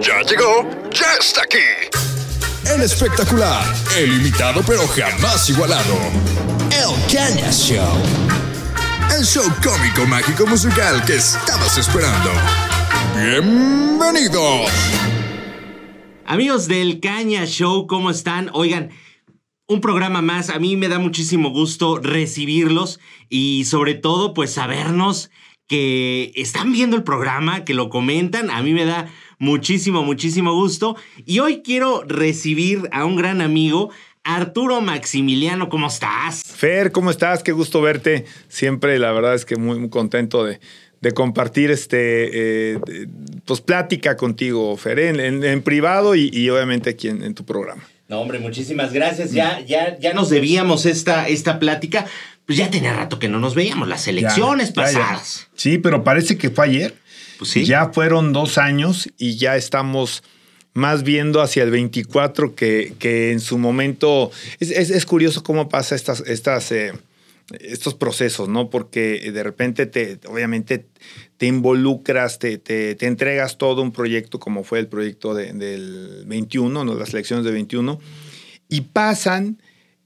Ya llegó, ya está aquí. El espectacular, el imitado pero jamás igualado. El Caña Show. El show cómico, mágico, musical que estabas esperando. Bienvenidos. Amigos del Caña Show, ¿cómo están? Oigan, un programa más. A mí me da muchísimo gusto recibirlos y sobre todo pues sabernos que están viendo el programa, que lo comentan. A mí me da muchísimo, muchísimo gusto. Y hoy quiero recibir a un gran amigo, Arturo Maximiliano. ¿Cómo estás? Fer, ¿cómo estás? Qué gusto verte. Siempre, la verdad es que muy, muy contento de, de compartir este, eh, pues plática contigo, Fer, en, en, privado y, y, obviamente aquí en, en, tu programa. No, hombre, muchísimas gracias. Ya, ya, ya nos debíamos esta, esta plática. Pues ya tenía rato que no nos veíamos, las elecciones ya, pasadas. Ya, sí, pero parece que fue ayer. Pues. Ya fueron dos años y ya estamos más viendo hacia el 24 que, que en su momento... Es, es, es curioso cómo pasa estas... estas eh, estos procesos, ¿no? Porque de repente te, obviamente, te involucras, te, te, te entregas todo un proyecto como fue el proyecto de, del 21, ¿no? Las elecciones de 21, y pasan,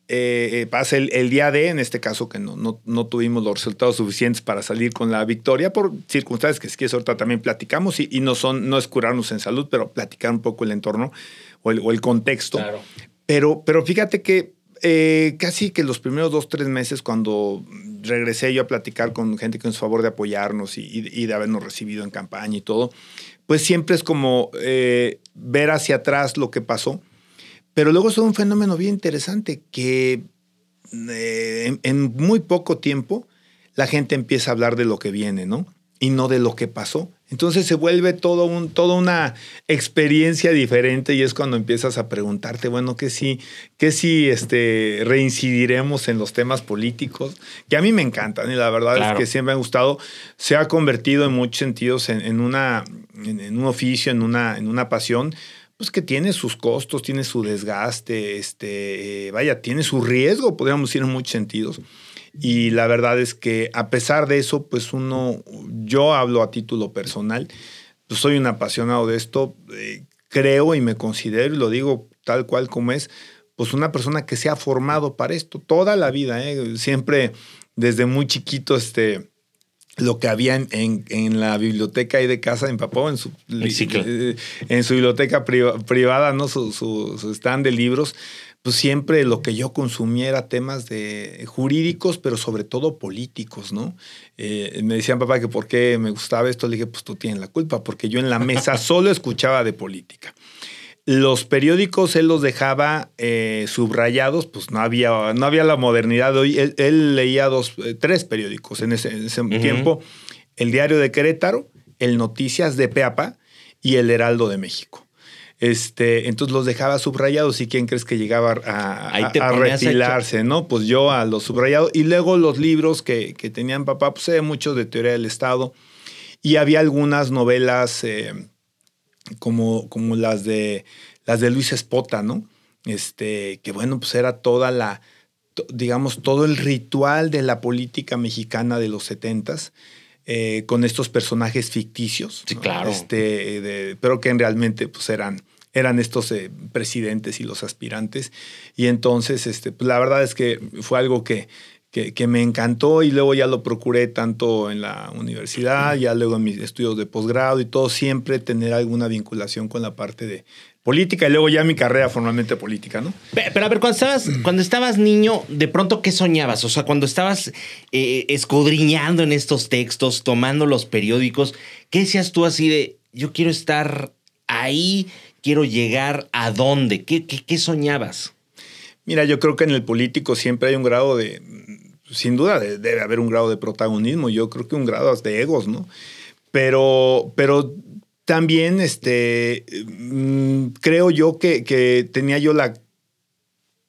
eh, pasa el, el, día de, en este caso que no, no, no, tuvimos los resultados suficientes para salir con la victoria por circunstancias que es que ahorita también platicamos y, y, no son, no es curarnos en salud, pero platicar un poco el entorno o el, o el contexto. Claro. Pero, pero fíjate que eh, casi que los primeros dos, tres meses cuando regresé yo a platicar con gente que nos favor de apoyarnos y, y, y, de habernos recibido en campaña y todo, pues siempre es como eh, ver hacia atrás lo que pasó. Pero luego es un fenómeno bien interesante que eh, en, en, muy poco tiempo la gente empieza a hablar de lo que viene, ¿no? Y no de lo que pasó. Entonces se vuelve todo un, toda una experiencia diferente y es cuando empiezas a preguntarte, bueno, que si, que si este, reincidiremos en los temas políticos, que a mí me encantan y la verdad claro. es que siempre me ha gustado, se ha convertido en muchos sentidos en, en una, en, en, un oficio, en una, en una pasión, pues que tiene sus costos, tiene su desgaste, este, eh, vaya, tiene su riesgo, podríamos decir en muchos sentidos. Y la verdad es que a pesar de eso, pues uno, yo hablo a título personal, pues soy un apasionado de esto, eh, creo y me considero, y lo digo tal cual como es, pues una persona que se ha formado para esto toda la vida, ¿eh? siempre desde muy chiquito, este, lo que había en, en, en, la biblioteca ahí de casa de mi papá, en su, eh, en su biblioteca priva, privada, ¿no? Su, su, su stand de libros, pues siempre lo que yo consumía era temas de jurídicos, pero sobre todo políticos, ¿no? Eh, me decían, papá, que por qué me gustaba esto. Le dije, pues tú tienes la culpa, porque yo en la mesa solo escuchaba de política. Los periódicos él los dejaba eh, subrayados, pues no había, no había la modernidad de hoy. Él, él leía dos, eh, tres periódicos en ese, en ese uh -huh. tiempo: el Diario de Querétaro, el Noticias de Peapa y el Heraldo de México. Este, entonces los dejaba subrayados y quién crees que llegaba a, a, a hecho. ¿no? Pues yo a los subrayados y luego los libros que, que tenían papá, pues sé mucho de teoría del Estado y había algunas novelas eh, como, como las de las de Luis Espota, ¿no? Este, que bueno, pues era toda la, digamos, todo el ritual de la política mexicana de los setentas. Eh, con estos personajes ficticios. Sí, claro. Este, de, pero que realmente pues, eran, eran estos eh, presidentes y los aspirantes. Y entonces, este, pues, la verdad es que fue algo que, que, que, me encantó y luego ya lo procuré tanto en la universidad, ya luego en mis estudios de posgrado y todo, siempre tener alguna vinculación con la parte de política y luego ya mi carrera formalmente política, ¿no? Pero, a ver, cuando estabas, cuando estabas niño, de pronto, ¿qué soñabas? O sea, cuando estabas eh, escudriñando en estos textos, tomando los periódicos, ¿qué decías tú así de, yo quiero estar ahí, quiero llegar a dónde? ¿Qué, qué, qué soñabas? Mira, yo creo que en el político siempre hay un grado de, sin duda, de, debe haber un grado de protagonismo, yo creo que un grado de egos, ¿no? Pero, pero también este, mmm, creo yo que, que, tenía yo la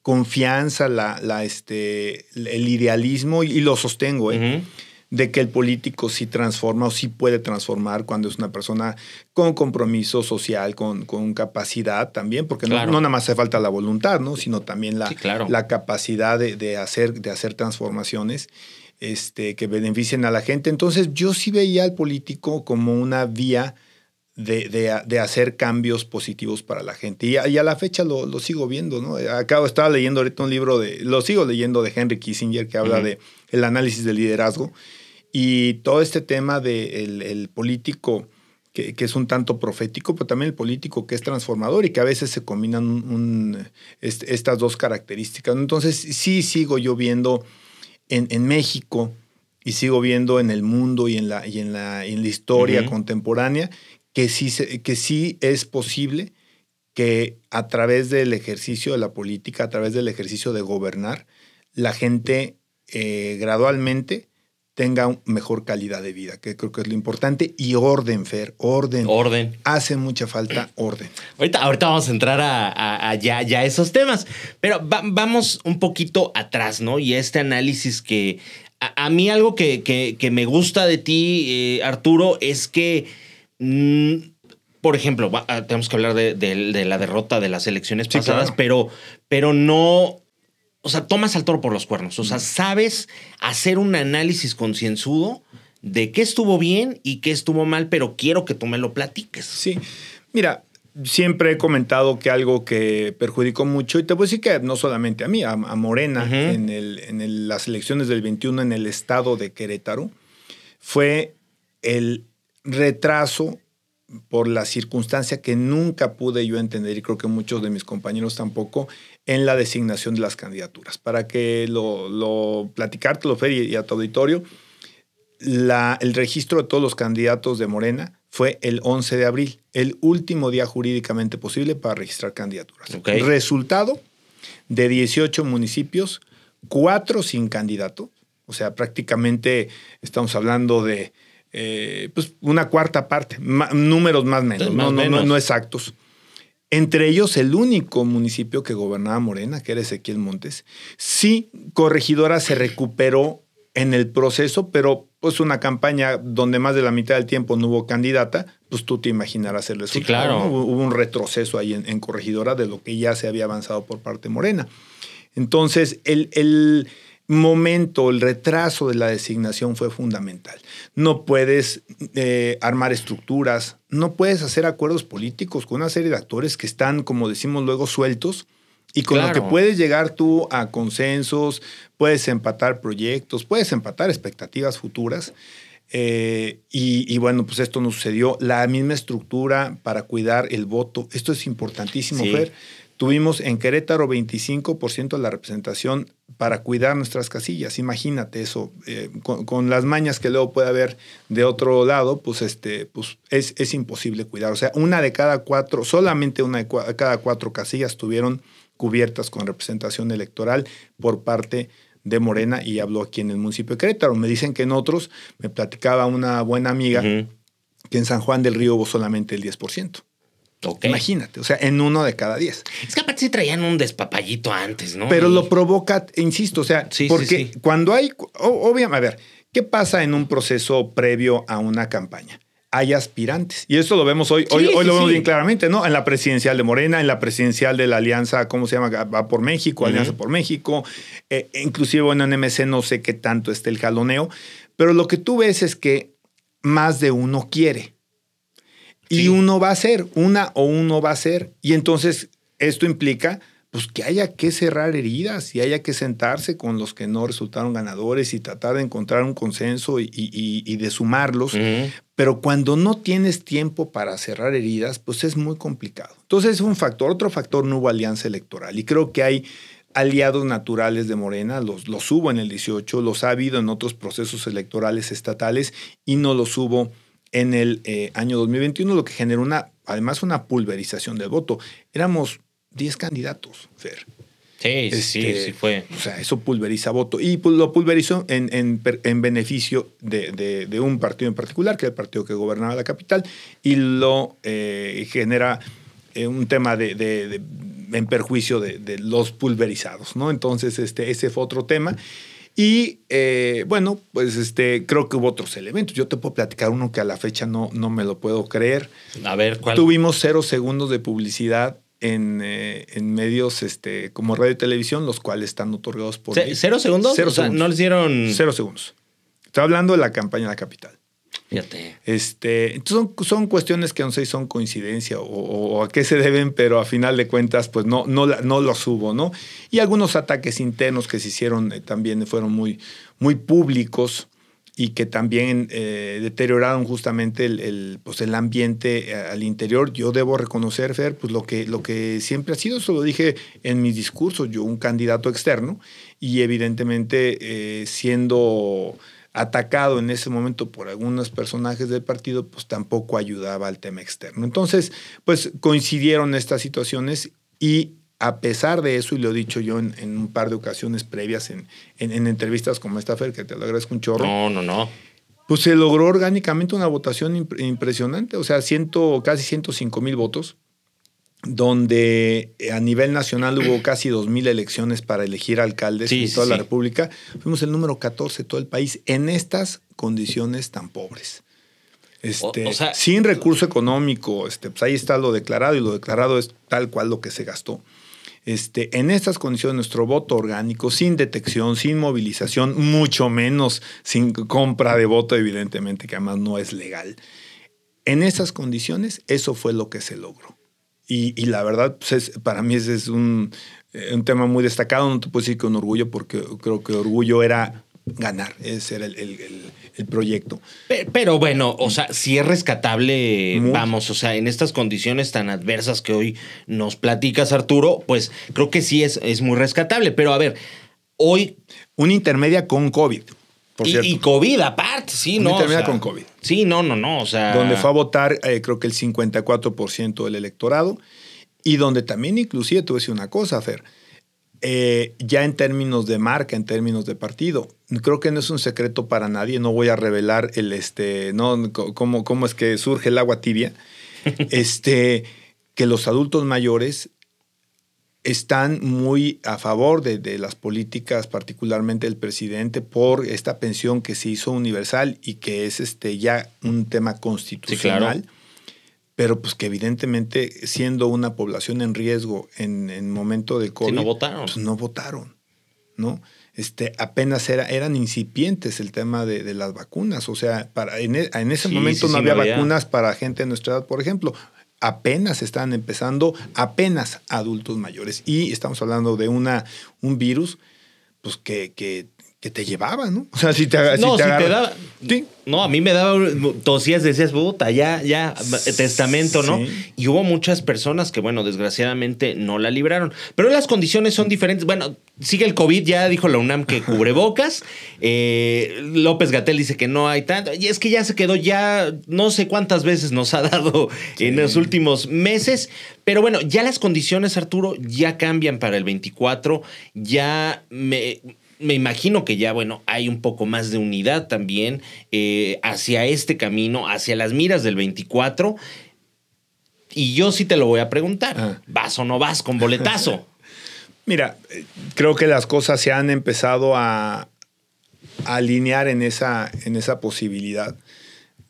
confianza, la, la, este, el idealismo, y lo sostengo, ¿eh? De que el político sí transforma o sí puede transformar cuando es una persona con compromiso social, con, con capacidad también, porque claro. no, no, nada más hace falta la voluntad, ¿no? sino también la, sí, claro. la capacidad de, de, hacer, de hacer transformaciones. Este, que beneficien a la gente. Entonces yo sí veía al político como una vía de, de, de, hacer cambios positivos para la gente. Y a, y a la fecha lo, lo, sigo viendo, ¿no? Acabo, estaba leyendo ahorita un libro de, lo sigo leyendo de Henry Kissinger que habla uh -huh. de el análisis del liderazgo y todo este tema del de el político que, que, es un tanto profético, pero también el político que es transformador y que a veces se combinan un, un, estas dos características. Entonces sí sigo yo viendo en, en México y sigo viendo en el mundo y en la, y en la, en la historia uh -huh. contemporánea que sí, que sí es posible que a través del ejercicio de la política, a través del ejercicio de gobernar, la gente eh, gradualmente tenga mejor calidad de vida, que creo que es lo importante, y orden, Fer, orden. Orden. Hace mucha falta orden. Ahorita, ahorita vamos a entrar a, a, a ya, ya, esos temas, pero va, vamos un poquito atrás, ¿no? Y este análisis que a, a mí algo que, que, que, me gusta de ti, eh, Arturo, es que Mm, por ejemplo, ah, tenemos que hablar de, de, de, la derrota de las elecciones sí, pasadas, claro. pero, pero no. O sea, tomas al toro por los cuernos. O sea, sabes hacer un análisis concienzudo de qué estuvo bien y qué estuvo mal, pero quiero que tú me lo platiques. Sí. Mira, siempre he comentado que algo que perjudicó mucho, y te voy a decir que no solamente a mí, a, a Morena, uh -huh. en, el, en el, las elecciones del 21 en el estado de Querétaro, fue el retraso por la circunstancia que nunca pude yo entender y creo que muchos de mis compañeros tampoco en la designación de las candidaturas. Para que lo, lo platicártelo, Fer, y, a tu auditorio, la, el registro de todos los candidatos de Morena fue el 11 de abril, el último día jurídicamente posible para registrar candidaturas. Okay. Resultado de 18 municipios, cuatro sin candidato, o sea, prácticamente estamos hablando de eh, pues una cuarta parte, números más menos, más no, menos. No, no, exactos. Entre ellos, el único municipio que gobernaba Morena, que era Ezequiel Montes. Sí, Corregidora se recuperó en el proceso, pero pues una campaña donde más de la mitad del tiempo no hubo candidata, pues tú te imaginarás el resultado. Sí, claro. ¿no? Hubo un retroceso ahí en, en, Corregidora de lo que ya se había avanzado por parte de Morena. Entonces, el, el momento, el retraso de la designación fue fundamental. No puedes eh, armar estructuras, no puedes hacer acuerdos políticos con una serie de actores que están, como decimos luego, sueltos y con claro. lo que puedes llegar tú a consensos, puedes empatar proyectos, puedes empatar expectativas futuras. Eh, y, y, bueno, pues esto nos sucedió. La misma estructura para cuidar el voto. Esto es importantísimo, sí. Fer. Tuvimos en Querétaro 25% de la representación para cuidar nuestras casillas. Imagínate eso, eh, con, con, las mañas que luego puede haber de otro lado, pues, este, pues es, es, imposible cuidar. O sea, una de cada cuatro, solamente una de cada cuatro casillas estuvieron cubiertas con representación electoral por parte de Morena y habló aquí en el municipio de Querétaro. Me dicen que en otros, me platicaba una buena amiga, uh -huh. que en San Juan del Río hubo solamente el 10%. Okay. Imagínate, o sea, en uno de cada diez. Es que aparte sí traían un despapallito antes, ¿no? Pero lo provoca, insisto, o sea, sí, porque sí, sí. cuando hay, obviamente, a ver, ¿qué pasa en un proceso previo a una campaña? Hay aspirantes. Y eso lo vemos hoy, hoy, hoy lo vemos bien claramente, ¿no? En la presidencial de Morena, en la presidencial de la Alianza, ¿cómo se llama? Va por México, uh -huh. Alianza por México. Eh, inclusive en NMC no sé qué tanto esté el jaloneo. Pero lo que tú ves es que más de uno quiere. Y uno va a ser, una o uno va a ser. Y entonces esto implica pues que haya que cerrar heridas y haya que sentarse con los que no resultaron ganadores y tratar de encontrar un consenso y, y, y de sumarlos. Uh -huh. Pero cuando no tienes tiempo para cerrar heridas, pues es muy complicado. Entonces es un factor. Otro factor, no hubo alianza electoral. Y creo que hay aliados naturales de Morena, los, los hubo en el 18, los ha habido en otros procesos electorales estatales y no los hubo en el eh, año 2021, lo que generó una, además una pulverización del voto. Éramos 10 candidatos, Fer. Sí, este, sí, sí fue. O sea, eso pulveriza voto. Y lo pulverizó en, en, en beneficio de, de, de, un partido en particular, que era el partido que gobernaba la capital, y lo eh, genera eh, un tema de, de, en perjuicio de, los pulverizados, ¿no? Entonces, este, ese fue otro tema. Y eh, bueno, pues este, creo que hubo otros elementos. Yo te puedo platicar uno que a la fecha no, no me lo puedo creer. A ver, ¿cuál? Tuvimos cero segundos de publicidad en, eh, en medios este, como radio y televisión, los cuales están otorgados por. ¿Cero segundos? Cero o sea, segundos. no les dieron. Cero segundos. Estoy hablando de la campaña de la capital. Fíjate. Este, son, son cuestiones que no sé si son coincidencia o, o a qué se deben, pero a final de cuentas, pues no, no, no los hubo, ¿no? Y algunos ataques internos que se hicieron eh, también fueron muy, muy públicos y que también eh, deterioraron justamente el, el, pues el ambiente eh, al interior. Yo debo reconocer, Fer, pues lo que, lo que siempre ha sido, eso lo dije en mis discursos, yo un candidato externo y evidentemente eh, siendo atacado en ese momento por algunos personajes del partido, pues tampoco ayudaba al tema externo. Entonces, pues coincidieron estas situaciones y a pesar de eso, y lo he dicho yo en, en un par de ocasiones previas en, en- en entrevistas como esta, Fer, que te lo agradezco un chorro, No, no, no. pues se logró orgánicamente una votación impre- impresionante, o sea, ciento, casi 105 mil votos, donde a nivel nacional hubo casi 2 mil elecciones para elegir alcaldes Sí, en sí, toda la. República. Fuimos el número 14 de todo el país en estas condiciones tan pobres. Este, O- o sea- sin recurso económico, este, pues ahí está lo declarado y lo declarado es tal cual lo que se gastó. Este, en estas condiciones, nuestro voto orgánico, sin detección, sin movilización, mucho menos sin compra de voto, evidentemente, que además no es legal. En esas condiciones, eso fue lo que se logró. Y, y la verdad, pues es- para mí ese es un, eh, un tema muy destacado. No te puedo decir con orgullo, porque creo que orgullo era ganar. Ese era el, el- el- el proyecto. Pe- Pero bueno, o sea, si es rescatable, Muy. vamos, o sea, en estas condiciones tan adversas que hoy nos platicas, Arturo, pues creo que sí es, es muy rescatable. Pero a ver, hoy. Una intermedia con COVID, por y, cierto. y COVID aparte, sí, ¿no? O intermedia sea, con COVID. Sí, no, no, no. O sea. donde fue a votar eh, creo que el 54% del electorado y donde también inclusive te voy a decir una cosa, Fer, eh, ya en términos de marca, en términos de partido, creo que no es un secreto para nadie, no voy a revelar el, este, no, cómo, cómo es que surge el agua tibia, este, que los adultos mayores están muy a favor de, de las políticas, particularmente del presidente, por esta pensión que se hizo universal y que es este ya un tema constitucional. Pero pues que evidentemente siendo una población en riesgo en, en momento de COVID, no votaron. pues no votaron, ¿no? Este, apenas era, eran incipientes el tema de, de las vacunas. O sea, para, en, e- en ese Sí, momento sí, no sí, había no había. vacunas para gente de nuestra edad, por ejemplo. Apenas estaban empezando, apenas adultos mayores. Y estamos hablando de una, un virus pues que, que, que te llevaba, ¿no? O sea, si te, si no, te si te daba. Sí. No, a mí me daba. Tosías, decías, puta, ya, ya, testamento, ¿no? Sí. Y hubo muchas personas que, bueno, desgraciadamente no la libraron. Pero las condiciones son diferentes. Bueno, sigue el COVID, ya dijo la UNAM que cubrebocas. Eh, López Gatel dice que no hay tanto. Y es que ya se quedó, ya no sé cuántas veces nos ha dado en los últimos meses. Pero bueno, ya las condiciones, Arturo, ya cambian para el 24. Ya me me imagino que ya, bueno, hay un poco más de unidad también eh, hacia este camino, hacia las miras del 24. Y yo sí te lo voy a preguntar. Ah. ¿Vas o no vas con boletazo? Mira, eh, creo que las cosas se han empezado a, a alinear en esa, en esa posibilidad.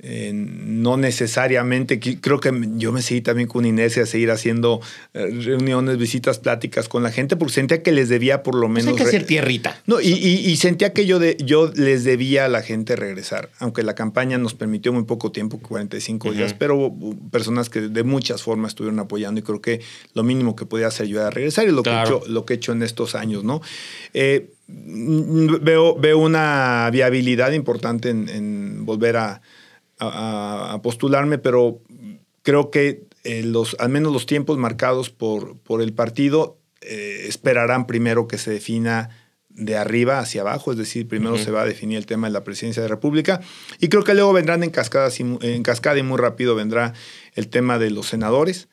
Eh, no necesariamente, creo que yo me seguí también con inercia a seguir haciendo eh, reuniones, visitas, pláticas con la gente, porque sentía que les debía por lo Pues menos... hay que hacer tierrita. No, y, y- y sentía que yo, de, yo les debía a la gente regresar, aunque la campaña nos permitió muy poco tiempo, 45 días, pero hubo personas que de muchas formas estuvieron apoyando y creo que lo mínimo que podía hacer yo era regresar y lo, Claro. que, he hecho, lo que he hecho en estos años, ¿no? Eh, veo, veo una viabilidad importante en, en volver a, a- a postularme, pero creo que eh, los, al menos los tiempos marcados por, por el partido eh, esperarán primero que se defina de arriba hacia abajo, es decir, primero se va a definir el tema de la presidencia de la República. Y creo que luego vendrán en cascada, en cascada y muy rápido vendrá el tema de los senadores,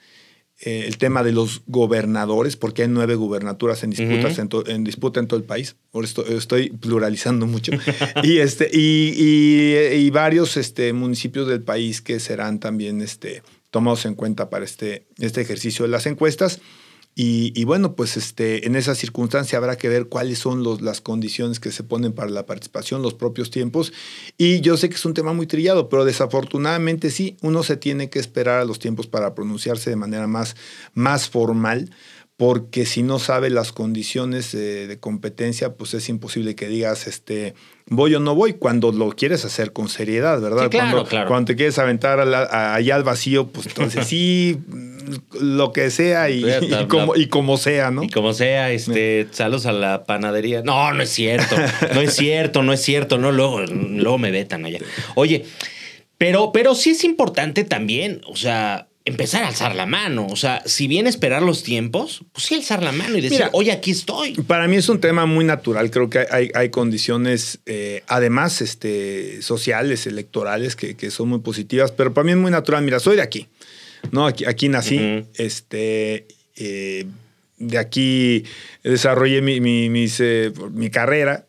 eh, el tema de los gobernadores, porque hay nueve gubernaturas en, disputas en, en disputa en todo el país. Ahora estoy, estoy pluralizando mucho. y, este, y, y- y varios este, municipios del país que serán también este, tomados en cuenta para este, este ejercicio de las encuestas. Y, bueno, pues este, en esa circunstancia habrá que ver cuáles son los, las condiciones que se ponen para la participación, los propios tiempos. Y yo sé que es un tema muy trillado, pero desafortunadamente sí, uno se tiene que esperar a los tiempos para pronunciarse de manera más, más formal, porque si no sabe las condiciones de, de competencia, pues es imposible que digas, este, voy o no voy, cuando lo quieres hacer con seriedad, ¿verdad? Sí, claro, cuando, claro. cuando te quieres aventar a la- a- allá al vacío, pues entonces sí, lo que sea y, está, y como, y como sea, ¿no? Y como sea, este, saludos a la panadería. No, no es cierto. No es cierto, no es cierto. No, luego, luego me vetan allá. Oye, pero, pero sí es importante también, o sea, empezar a alzar la mano. O sea, si bien esperar los tiempos, pues sí alzar la mano y decir, Mira, oye, aquí estoy. Para mí es un tema muy natural. Creo que hay, hay condiciones, eh, además, este, sociales, electorales, que, que son muy positivas, pero para mí es muy natural. Mira, soy de aquí, ¿no? Aquí, aquí nací, este, eh, de aquí desarrollé mi, mi, mis, eh, mi carrera,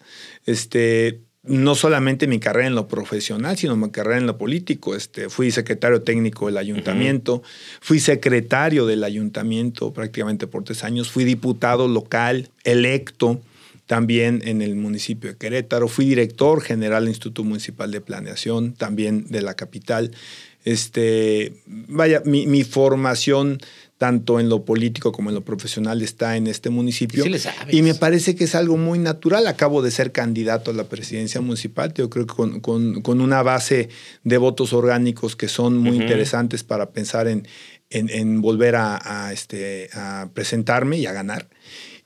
este, no solamente mi carrera en lo profesional, sino mi carrera en lo político. Este, fui secretario técnico del ayuntamiento, fui secretario del ayuntamiento prácticamente por tres años, fui diputado local electo también en el municipio de Querétaro, fui director general del Instituto Municipal de Planeación, también de la capital. Este, vaya, mi, mi formación tanto en lo político como en lo profesional está en este municipio. Sí le sabes. Y me parece que es algo muy natural. Acabo de ser candidato a la presidencia municipal, yo creo que con, con- con una base de votos orgánicos que son muy interesantes para pensar en, en- en volver a, a, este, a presentarme y a ganar.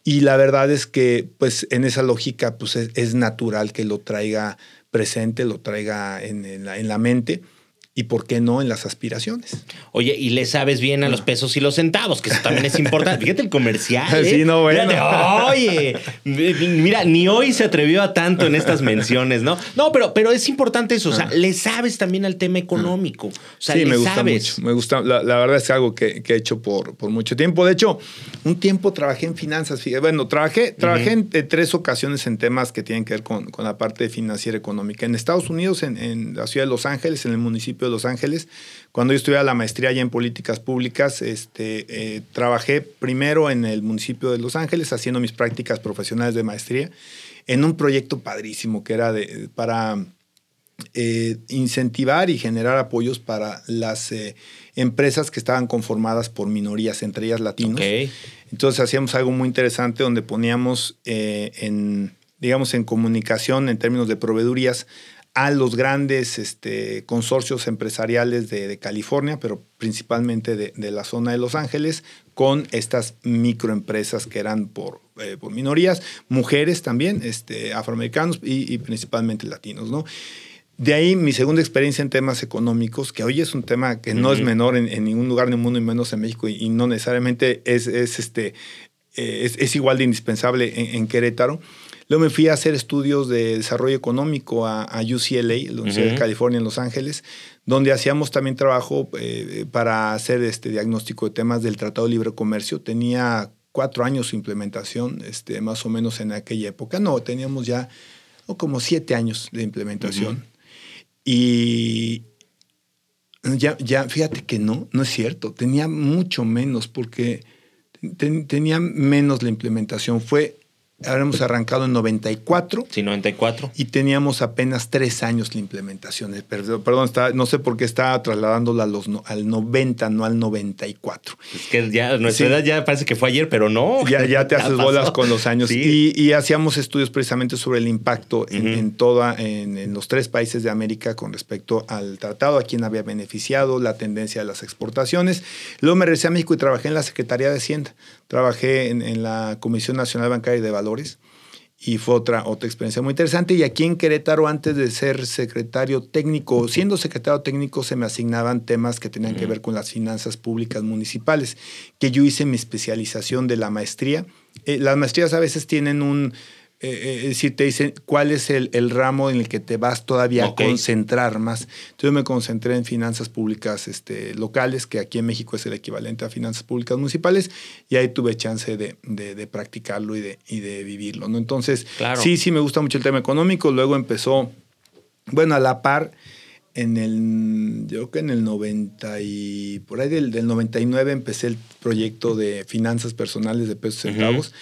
Y la verdad es que, pues, en esa lógica, pues, es, es natural que lo traiga presente, lo traiga en, en la, en la mente y, ¿por qué no, en las aspiraciones? Oye, y le sabes bien a los pesos y los centavos, que eso también es importante. Fíjate el comercial. ¿eh? Sí, no, bueno. Fíjate, oye, mira, ni hoy se atrevió a tanto en estas menciones, ¿no? No, pero, pero es importante eso. O sea, le sabes también al tema económico. O sea, Ah. sí, le me gusta sabes. mucho. Me gusta. La, la verdad es algo que, que he hecho por, por mucho tiempo. De hecho, un tiempo trabajé en finanzas. Bueno, trabajé, trabajé en, en tres ocasiones en temas que tienen que ver con, con la parte financiera económica. En Estados Unidos, en, en la ciudad de Los Ángeles, en el municipio de Los Ángeles, cuando yo estudiaba la maestría allá en políticas públicas, este, eh, trabajé primero en el municipio de Los Ángeles haciendo mis prácticas profesionales de maestría en un proyecto padrísimo que era de, para eh, incentivar y generar apoyos para las eh, empresas que estaban conformadas por minorías, entre ellas latinos. Entonces hacíamos algo muy interesante donde poníamos eh, en, digamos, en comunicación en términos de proveedurías a los grandes este, consorcios empresariales de, de California, pero principalmente de, de la zona de Los Ángeles, con estas microempresas que eran por, eh, por minorías, mujeres también, este, afroamericanos y, y principalmente latinos, ¿no? De ahí mi segunda experiencia en temas económicos, que hoy es un tema que no es Ujú. menor en, en ningún lugar del mundo y menos en México y, y no necesariamente es, es, este, eh, es, es igual de indispensable en, en Querétaro. Luego me fui a hacer estudios de desarrollo económico a, a UCLA, la Universidad de. California en Los Ángeles, donde hacíamos también trabajo eh, para hacer este diagnóstico de temas del Tratado de Libre Comercio. Tenía cuatro años su implementación, este, más o menos en aquella época. No, teníamos ya como siete años de implementación. Y ya, ya, fíjate que no, no es cierto. Tenía mucho menos porque ten- tenía menos la implementación. Fue, habíamos arrancado en 94 Sí, 94. y teníamos apenas tres años la implementación. Eh, Perdón, perdón está, no sé por qué estaba trasladándola a los, no- al 90, no al 94. Es que ya nuestra Sí. edad ya parece que fue ayer, pero no. Ya, ya te haces pasó. bolas con los años. Sí. Y, y hacíamos estudios precisamente sobre el impacto en, toda, en, en los tres países de América con respecto al tratado, a quién había beneficiado, la tendencia de las exportaciones. Luego me regresé a México y trabajé en la Secretaría de Hacienda. Trabajé en, en la Comisión Nacional Bancaria y de Valores. Y fue otra, otra experiencia muy interesante. Y aquí en Querétaro, antes de ser secretario técnico, siendo secretario técnico, se me asignaban temas que tenían que ver con las finanzas públicas municipales, que yo hice mi especialización de la maestría. Eh, las maestrías a veces tienen un, eh, eh, es decir, te dicen cuál es el, el ramo en el que te vas todavía a concentrar más. Entonces yo me concentré en finanzas públicas este, locales, que aquí en México es el equivalente a finanzas públicas municipales, y ahí tuve chance de, de- de practicarlo y de, y de vivirlo. ¿no? Entonces, Claro. sí, sí me gusta mucho el tema económico. Luego empezó, bueno, a la par, en el, yo creo que en el 90 y por ahí del, del 99 empecé el proyecto de finanzas personales de pesos centavos.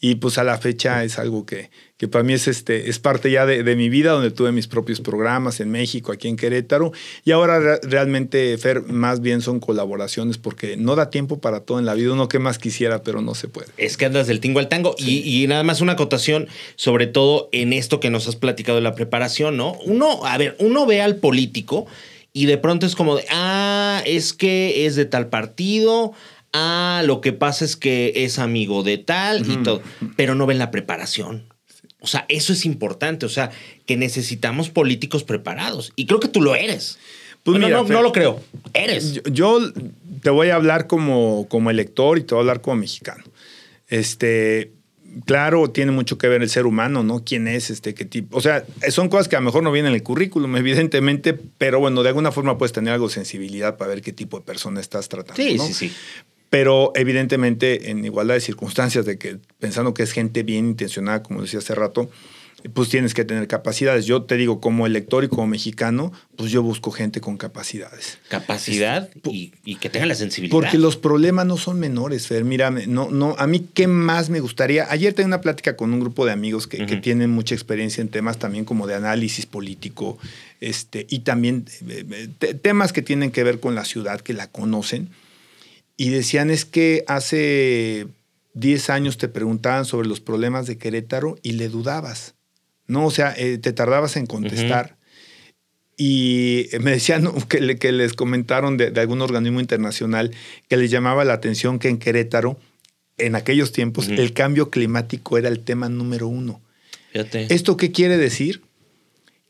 Y pues a la fecha es algo que, que para mí es, este, es parte ya de, de, mi vida, donde tuve mis propios programas en México, aquí en Querétaro. Y ahora re realmente, Fer, más bien son colaboraciones porque no da tiempo para todo en la vida. Uno que más quisiera, pero no se puede. Es que andas del tingo al tango. Sí. Y, y, nada más una acotación, sobre todo en esto que nos has platicado de la preparación, ¿no? Uno, a ver, uno ve al político y de pronto es como de, ah, es que es de tal partido ah, lo que pasa es que es amigo de tal y todo, pero no ven la preparación. O sea, eso es importante, o sea, que necesitamos políticos preparados. Y creo que tú lo eres. Pues bueno, mira, no, Fer, no, lo creo, eres. Yo, yo, te voy a hablar como, como elector y te voy a hablar como mexicano. Este, claro, tiene mucho que ver el ser humano, ¿no? ¿Quién es este? ¿Qué tipo? O sea, son cosas que a lo mejor no vienen en el currículum, evidentemente, pero bueno, de alguna forma puedes tener algo de sensibilidad para ver qué tipo de persona estás tratando. Sí, ¿no? sí, sí. Pero evidentemente en igualdad de circunstancias de que pensando que es gente bien intencionada, como decía hace rato, pues tienes que tener capacidades. Yo te digo, como elector y como mexicano, pues yo busco gente con capacidades. Capacidad es, y, y, que tenga la sensibilidad. Porque los problemas no son menores, Fer. Mira, no, no, a mí qué más me gustaría. Ayer tenía una plática con un grupo de amigos que, uh -huh. que tienen mucha experiencia en temas también como de análisis político este, y también eh, temas que tienen que ver con la ciudad, que la conocen y decían es que hace 10 años te preguntaban sobre los problemas de Querétaro y le dudabas, ¿no? O sea, eh, te tardabas en contestar. Uh -huh. Y me decían que, le, que les comentaron de, de, algún organismo internacional que les llamaba la atención que en Querétaro, en aquellos tiempos, uh -huh. el cambio climático era el tema número uno. Fíjate. ¿Esto qué quiere decir?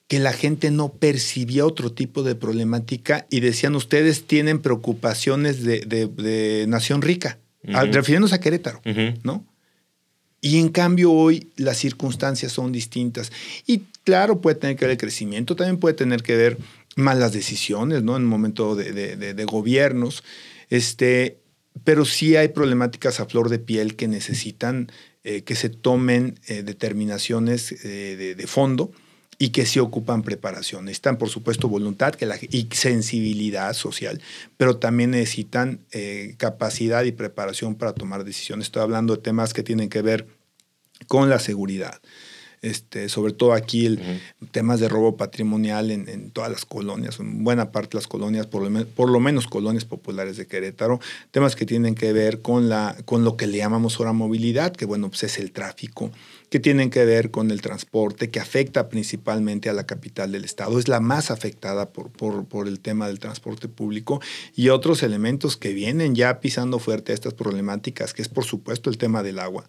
Que la gente no percibía otro tipo de problemática y decían ustedes tienen preocupaciones de, de, de nación rica, uh -huh. refiriéndose a Querétaro, uh -huh. ¿no? Y en cambio hoy las circunstancias son distintas. Y claro, puede tener que ver el crecimiento, también puede tener que ver malas decisiones, ¿no? En un momento de, de, de gobiernos. Este, pero sí hay problemáticas a flor de piel que necesitan eh, que se tomen eh, determinaciones eh, de, fondo y que sí ocupan preparación. Necesitan, por supuesto, voluntad que la, y sensibilidad social, pero también necesitan eh, capacidad y preparación para tomar decisiones. Estoy hablando de temas que tienen que ver con la seguridad. Este, sobre todo aquí el uh -huh. temas de robo patrimonial en, en, todas las colonias, en buena parte de las colonias, por lo, por lo, menos colonias populares de Querétaro, temas que tienen que ver con, la, con lo que le llamamos ahora movilidad, que bueno, pues es el tráfico, que tienen que ver con el transporte, que afecta principalmente a la capital del estado, es la más afectada por, por, por el tema del transporte público y otros elementos que vienen ya pisando fuerte a estas problemáticas, que es por supuesto el tema del agua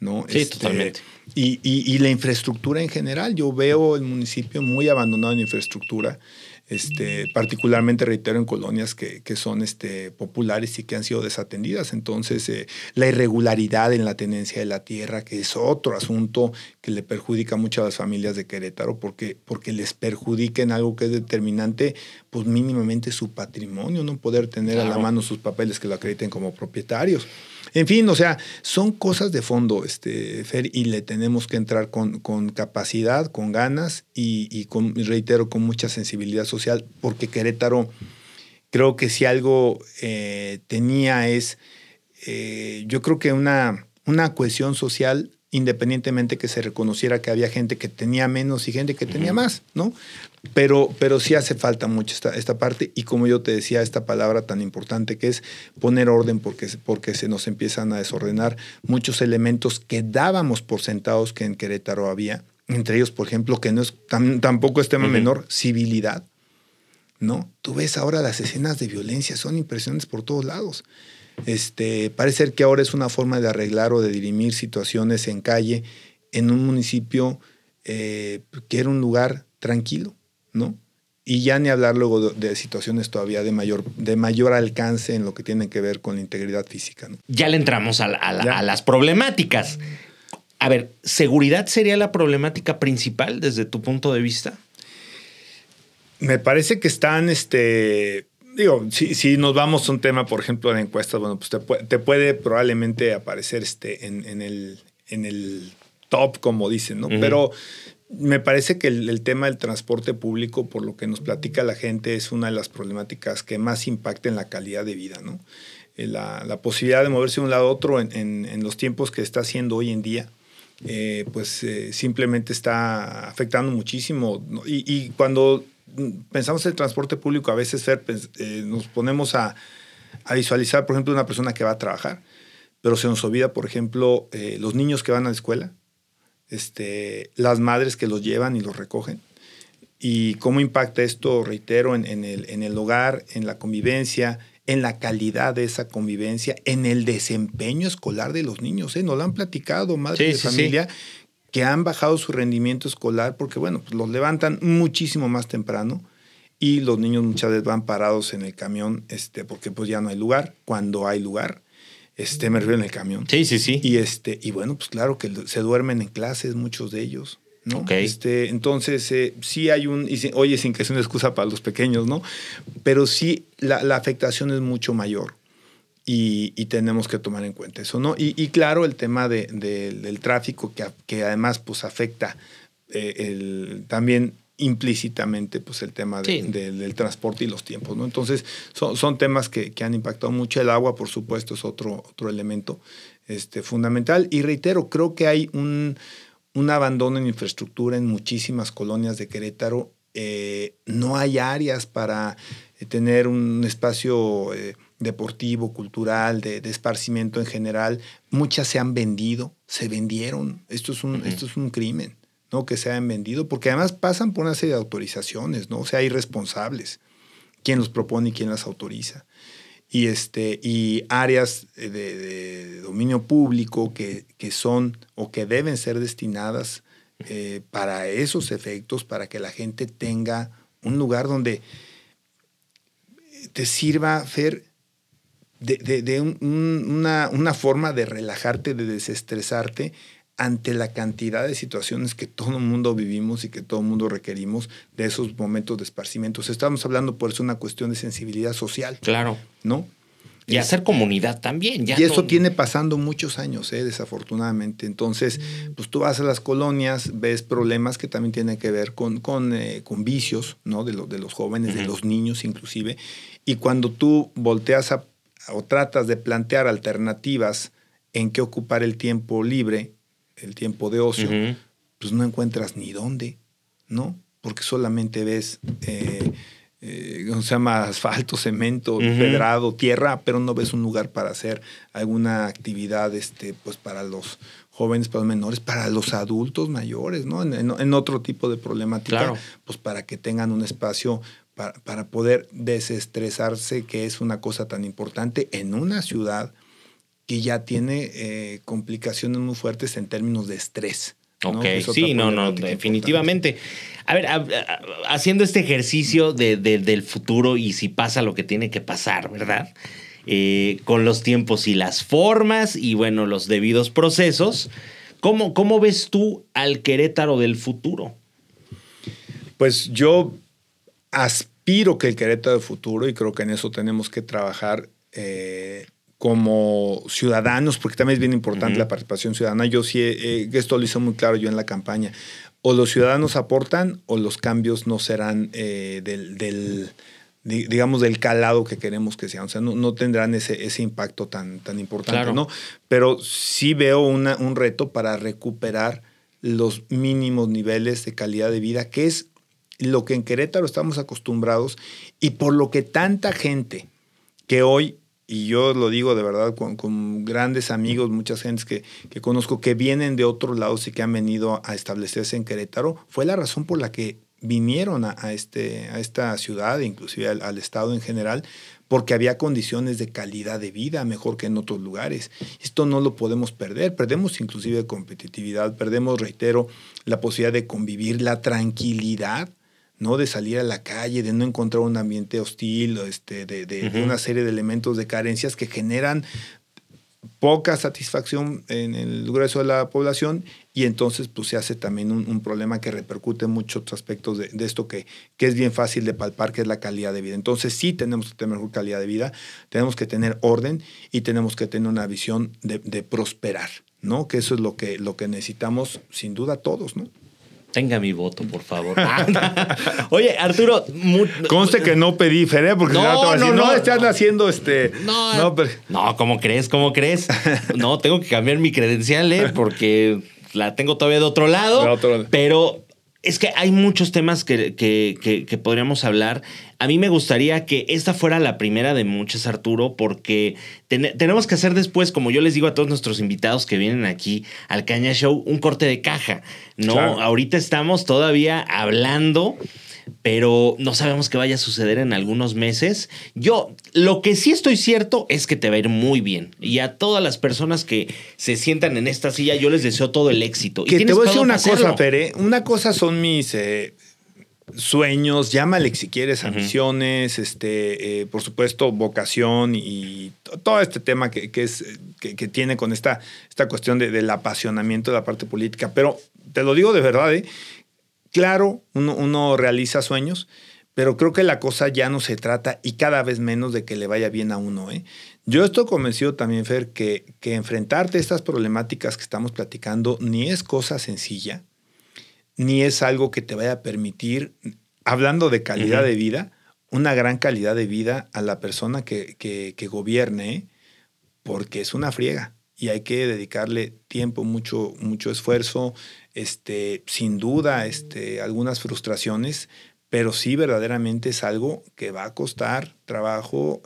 ¿no? Sí, este, totalmente. Y, y, y, la infraestructura en general. Yo veo el municipio muy abandonado en infraestructura, este, particularmente, reitero, en colonias que, que son este, populares y que han sido desatendidas. Entonces, eh, la irregularidad en la tenencia de la tierra, que es otro asunto que le perjudica mucho a las familias de Querétaro, porque, porque les perjudica en algo que es determinante, pues mínimamente su patrimonio, no poder tener claro. a la mano sus papeles que lo acrediten como propietarios. En fin, o sea, son cosas de fondo, este, Fer, y le tenemos que entrar con, con capacidad, con ganas y, y con, reitero, con mucha sensibilidad social, porque Querétaro, creo que si algo eh, tenía es, eh, yo creo que una, una cohesión social independientemente que se reconociera que había gente que tenía menos y gente que tenía más, ¿no? Pero, pero sí hace falta mucho esta, esta parte y como yo te decía, esta palabra tan importante que es poner orden porque, porque se nos empiezan a desordenar muchos elementos que dábamos por sentados que en Querétaro había, entre ellos, por ejemplo, que no es tam, tampoco es tema uh -huh. menor, civilidad, ¿no? Tú ves ahora las escenas de violencia, son impresionantes por todos lados. Este, parece ser que ahora es una forma de arreglar o de dirimir situaciones en calle en un municipio eh, que era un lugar tranquilo, ¿no? Y ya ni hablar luego de, de, situaciones todavía de mayor, de mayor alcance en lo que tiene que ver con la integridad física. ¿no? Ya le entramos a, a, a las problemáticas. A ver, ¿seguridad sería la problemática principal desde tu punto de vista? Me parece que están este, digo, si, si, nos vamos a un tema, por ejemplo, de encuestas, bueno, pues te, puede, te puede probablemente aparecer este en, en, el, en el top, como dicen, ¿no? Uh -huh. Pero Me parece que el, tema del transporte público, por lo que nos platica la gente, es una de las problemáticas que más impacta en la calidad de vida, ¿no? Eh, la, posibilidad de moverse de un lado a otro en, los tiempos que está haciendo hoy en día, eh, pues eh, simplemente está afectando muchísimo. Y, cuando pensamos en el transporte público, a veces pues, nos ponemos a, a, visualizar, por ejemplo, una persona que va a trabajar, pero se nos olvida, por ejemplo, los niños que van a la escuela, este, las madres que los llevan y los recogen. Y cómo impacta esto, reitero, en, el, en el hogar, en la convivencia, en la calidad de esa convivencia, en el desempeño escolar de los niños. ¿eh? Nos lo han platicado madres de familia que han bajado su rendimiento escolar porque, bueno, pues los levantan muchísimo más temprano y los niños muchas veces van parados en el camión este, porque pues ya no hay lugar, cuando hay lugar este, me refiero en el camión. Sí, sí, sí. Y, este, y bueno, pues claro que se duermen en clases muchos de ellos. ¿no? Este, entonces, eh, sí hay un, y oye, sin que sea una excusa para los pequeños, ¿no? Pero sí, la, afectación es mucho mayor y, tenemos que tomar en cuenta eso, ¿no? Y, claro, el tema de, del tráfico que, que, además pues afecta eh, el, también implícitamente pues el tema del transporte y los tiempos, ¿no? Entonces son, son temas que, que, han impactado mucho. El agua, por supuesto, es otro, otro elemento este, fundamental. Y reitero, creo que hay un, un abandono en infraestructura en muchísimas colonias de Querétaro. Eh, no hay áreas para tener un espacio eh, deportivo, cultural, de, de, esparcimiento en general. Muchas se han vendido, se vendieron. Esto es un, esto es un crimen. ¿no? que se hayan vendido, porque además pasan por una serie de autorizaciones, ¿no? O sea, hay responsables, quién los propone y quién las autoriza. Y, este, y áreas de, dominio público que, que, son o que deben ser destinadas eh, para esos efectos, para que la gente tenga un lugar donde te sirva, Fer, de, de, una, una, forma de relajarte, de desestresarte ante la cantidad de situaciones que todo el mundo vivimos y que todo el mundo requerimos de esos momentos de esparcimiento. Estamos hablando por eso una cuestión de sensibilidad social. Claro. ¿No? Y hacer comunidad también. y eso tiene pasando muchos años, ¿eh? desafortunadamente. Entonces, pues tú vas a las colonias, ves problemas que también tienen que ver con, con, eh, con vicios, ¿no? De, de los jóvenes, de los niños inclusive. Y cuando tú volteas a, o tratas de plantear alternativas en qué ocupar el tiempo libre, el tiempo de ocio, pues no encuentras ni dónde, ¿no? Porque solamente ves, eh, eh, se llama? Asfalto, cemento, pedrado, tierra, pero no ves un lugar para hacer alguna actividad, este, pues para los jóvenes, para los menores, para los adultos mayores, ¿no? En, otro tipo de problemática, pues para que tengan un espacio para, para, poder desestresarse, que es una cosa tan importante en una ciudad que ya tiene eh, complicaciones muy fuertes en términos de estrés. Ok, sí, no, no, definitivamente. A ver, haciendo este ejercicio de, del futuro y si pasa lo que tiene que pasar, ¿verdad? Eh, con los tiempos y las formas y bueno, los debidos procesos, ¿cómo, ¿cómo ves tú al Querétaro del futuro? Pues yo aspiro que el Querétaro del futuro, y creo que en eso tenemos que trabajar, eh, como ciudadanos, porque también es bien importante la participación ciudadana. Yo sí, eh, esto lo hice muy claro yo en la campaña. O los ciudadanos aportan o los cambios no serán eh, del, digamos, del calado que queremos que sean. O sea, no, tendrán ese, ese impacto tan, tan importante, ¿no? Pero sí veo una, un reto para recuperar los mínimos niveles de calidad de vida, que es lo que en Querétaro estamos acostumbrados y por lo que tanta gente que hoy y yo lo digo de verdad con, grandes amigos, muchas gentes que, que, conozco que vienen de otros lados y que han venido a establecerse en Querétaro, fue la razón por la que vinieron a, este, a esta ciudad, inclusive al, estado en general, porque había condiciones de calidad de vida mejor que en otros lugares. Esto no lo podemos perder, perdemos inclusive competitividad, perdemos, reitero, la posibilidad de convivir, la tranquilidad ¿no? De salir a la calle, de no encontrar un ambiente hostil, este, de, una serie de elementos de carencias que generan poca satisfacción en el grueso de la población y entonces pues se hace también un, problema que repercute en muchos aspectos de, esto que, que, es bien fácil de palpar, que es la calidad de vida. Entonces sí tenemos que tener mejor calidad de vida, tenemos que tener orden y tenemos que tener una visión de, prosperar, ¿no? Que eso es lo que, lo que necesitamos sin duda todos, ¿no? Tenga mi voto, por favor. Oye, Arturo. Conste que no pedí Fede, porque no, te va a decir, no, no, están haciendo este. No, no, pero... no, ¿cómo crees? ¿Cómo crees? No, tengo que cambiar mi credencial, ¿eh? Porque la tengo todavía de otro lado. De otro lado. Pero es que hay muchos temas que, que, podríamos hablar. A mí me gustaría que esta fuera la primera de muchas, Arturo, porque tenemos que hacer después, como yo les digo a todos nuestros invitados que vienen aquí al Caña Show, un corte de caja. No, ahorita estamos todavía hablando pero no sabemos qué vaya a suceder en algunos meses. Yo, lo que sí estoy cierto es que te va a ir muy bien. Y a todas las personas que se sientan en esta silla, yo les deseo todo el éxito. Que te voy a decir una cosa, Pere. Una cosa son mis eh, sueños, llámale si quieres, ambiciones, este, eh, por supuesto, vocación y todo este tema que, es, que, tiene con esta, esta cuestión del apasionamiento de la parte política. Pero te lo digo de verdad, ¿eh? Claro, uno, realiza sueños, pero creo que la cosa ya no se trata y cada vez menos de que le vaya bien a uno. ¿eh? Yo estoy convencido también, Fer, que, que enfrentarte a estas problemáticas que estamos platicando ni es cosa sencilla, ni es algo que te vaya a permitir, hablando de calidad de vida, una gran calidad de vida a la persona que, que, gobierne, ¿eh? porque es una friega y hay que dedicarle tiempo, mucho, mucho esfuerzo, este, sin duda, este, algunas frustraciones, pero sí verdaderamente es algo que va a costar trabajo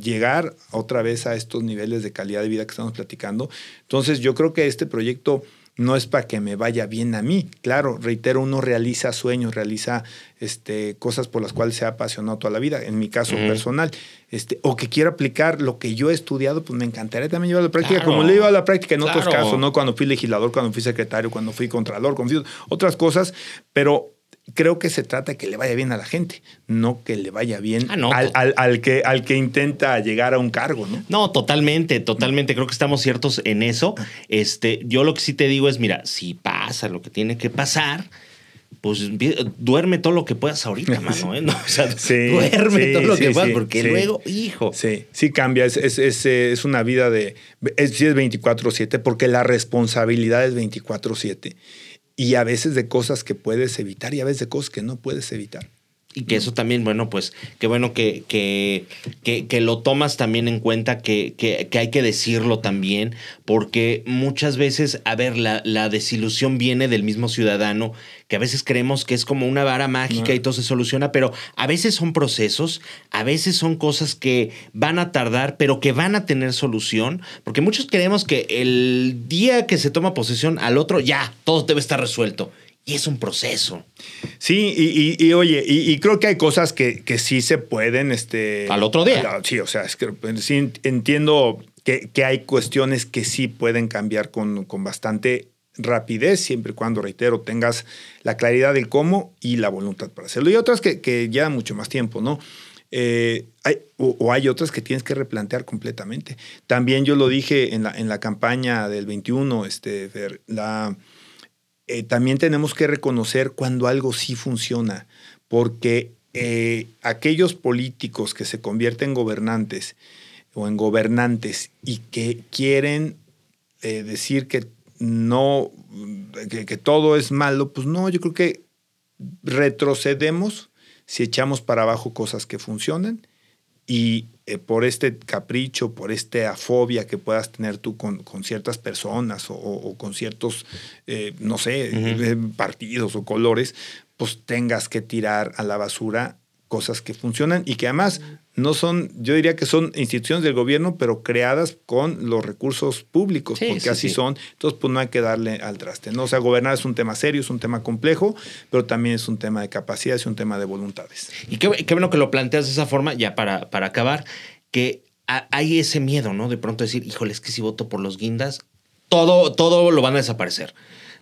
llegar otra vez a estos niveles de calidad de vida que estamos platicando. Entonces yo creo que este proyecto no es para que me vaya bien a mí. Claro, reitero, uno realiza sueños, realiza este, cosas por las cuales se ha apasionado toda la vida, en mi caso personal, este, o que quiero aplicar lo que yo he estudiado, pues me encantaría también llevarlo a la práctica, como lo he llevado a la práctica en otros casos, ¿no? Cuando fui legislador, cuando fui secretario, cuando fui contralor, cuando otras cosas, pero creo que se trata de que le vaya bien a la gente, no que le vaya bien ah, al, que, al que intenta llegar a un cargo, ¿no? No, totalmente, totalmente. Creo que estamos ciertos en eso. Este, yo lo que sí te digo es, mira, si pasa lo que tiene que pasar, pues duerme todo lo que puedas ahorita, mano. ¿eh? o sea, duerme todo lo que puedas, porque luego, hijo. Sí, sí cambia. Es, es, es, una vida de. Es, sí es 24-7, porque la responsabilidad es 24-7 y a veces de cosas que puedes evitar y a veces de cosas que no puedes evitar. Y que eso también, bueno, pues qué bueno que, que, que, lo tomas también en cuenta, que, que, hay que decirlo también, porque muchas veces, a ver, la, la desilusión viene del mismo ciudadano que a veces creemos que es como una vara mágica y todo se soluciona, pero a veces son procesos, a veces son cosas que van a tardar, pero que van a tener solución, porque muchos creemos que el día que se toma posesión al otro, ya, todo debe estar resuelto. Y es un proceso. Sí, y, oye, y, creo que hay cosas que, que sí se pueden. Este, Al otro día. Sí, o sea, es que sí entiendo que, que, hay cuestiones que sí pueden cambiar con, con bastante rapidez, siempre y cuando, reitero, tengas la claridad del cómo y la voluntad para hacerlo. Y otras que, que llevan mucho más tiempo, ¿no? Eh, hay, o, hay otras que tienes que replantear completamente. También yo lo dije en la, en la campaña del 21, este, la, eh, también tenemos que reconocer cuando algo sí funciona, porque eh, aquellos políticos que se convierten en gobernantes o en gobernantes y que quieren decir que no, que, todo es malo, pues no, yo creo que retrocedemos si echamos para abajo cosas que funcionan y eh, por este capricho, por esta fobia que puedas tener tú con, ciertas personas o, con ciertos, eh, no sé, eh, partidos o colores, pues tengas que tirar a la basura cosas que funcionan y que además no son, yo diría que son instituciones del gobierno, pero creadas con los recursos públicos, porque así son. Entonces, pues no hay que darle al traste. ¿no? O sea, gobernar es un tema serio, es un tema complejo, pero también es un tema de capacidad, es un tema de voluntades. Y qué, bueno que lo planteas de esa forma, ya para, para acabar, que hay ese miedo, ¿no? De pronto decir, híjole, es que si voto por los guindas, todo, todo lo van a desaparecer.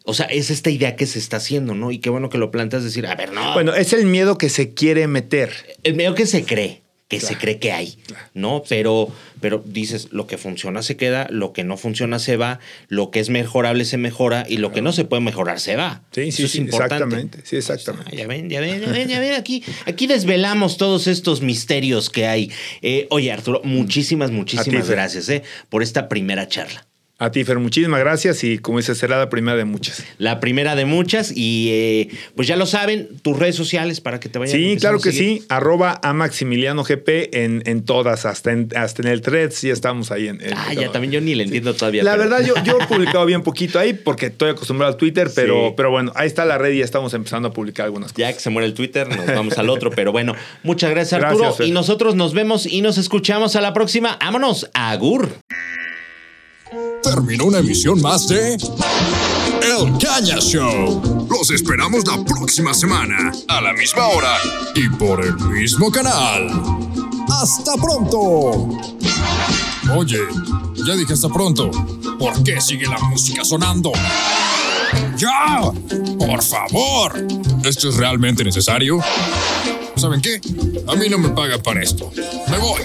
O sea, es esta idea que se está haciendo, ¿no? Y qué bueno que lo planteas, decir, a ver, no. Bueno, es el miedo que se quiere meter. El miedo que se cree, que se cree que hay, ¿no? Pero, pero dices, lo que funciona se queda, lo que no funciona se va, lo que es mejorable se mejora y lo que no se puede mejorar se va. Sí, sí, sí, exactamente. Sí, exactamente. ya ven, ya ven, ya ven, ya ven, aquí, aquí desvelamos todos estos misterios que hay. Eh, oye, Arturo, muchísimas, muchísimas gracias eh, por esta primera charla. A ti, Fer, muchísimas gracias y como dices, será la primera de muchas. La primera de muchas y eh, pues ya lo saben, tus redes sociales para que te vayan Sí, claro que sí. Arroba a Maximiliano GP en, en todas, hasta en, hasta en el Threads ya estamos ahí. En, en- Ah, ya también yo ni le entiendo todavía. La pero- verdad, yo, yo he publicado bien poquito ahí porque estoy acostumbrado al Twitter, pero, Sí. pero bueno, ahí está la red y ya estamos empezando a publicar algunas cosas. Ya que se muere el Twitter, nos vamos al otro. Pero bueno, muchas gracias, Arturo. Gracias, y nosotros nos vemos y nos escuchamos a la próxima. Vámonos, Agur. Terminó una emisión más de El Caña Show. Los esperamos la próxima semana, a la misma hora. Y por el mismo canal. ¡Hasta pronto! Oye, ya dije hasta pronto. ¿Por qué sigue la música sonando? ¡Ya! ¡Por favor! ¿Esto es realmente necesario? ¿Saben qué? A mí no me pagan para esto. Me voy.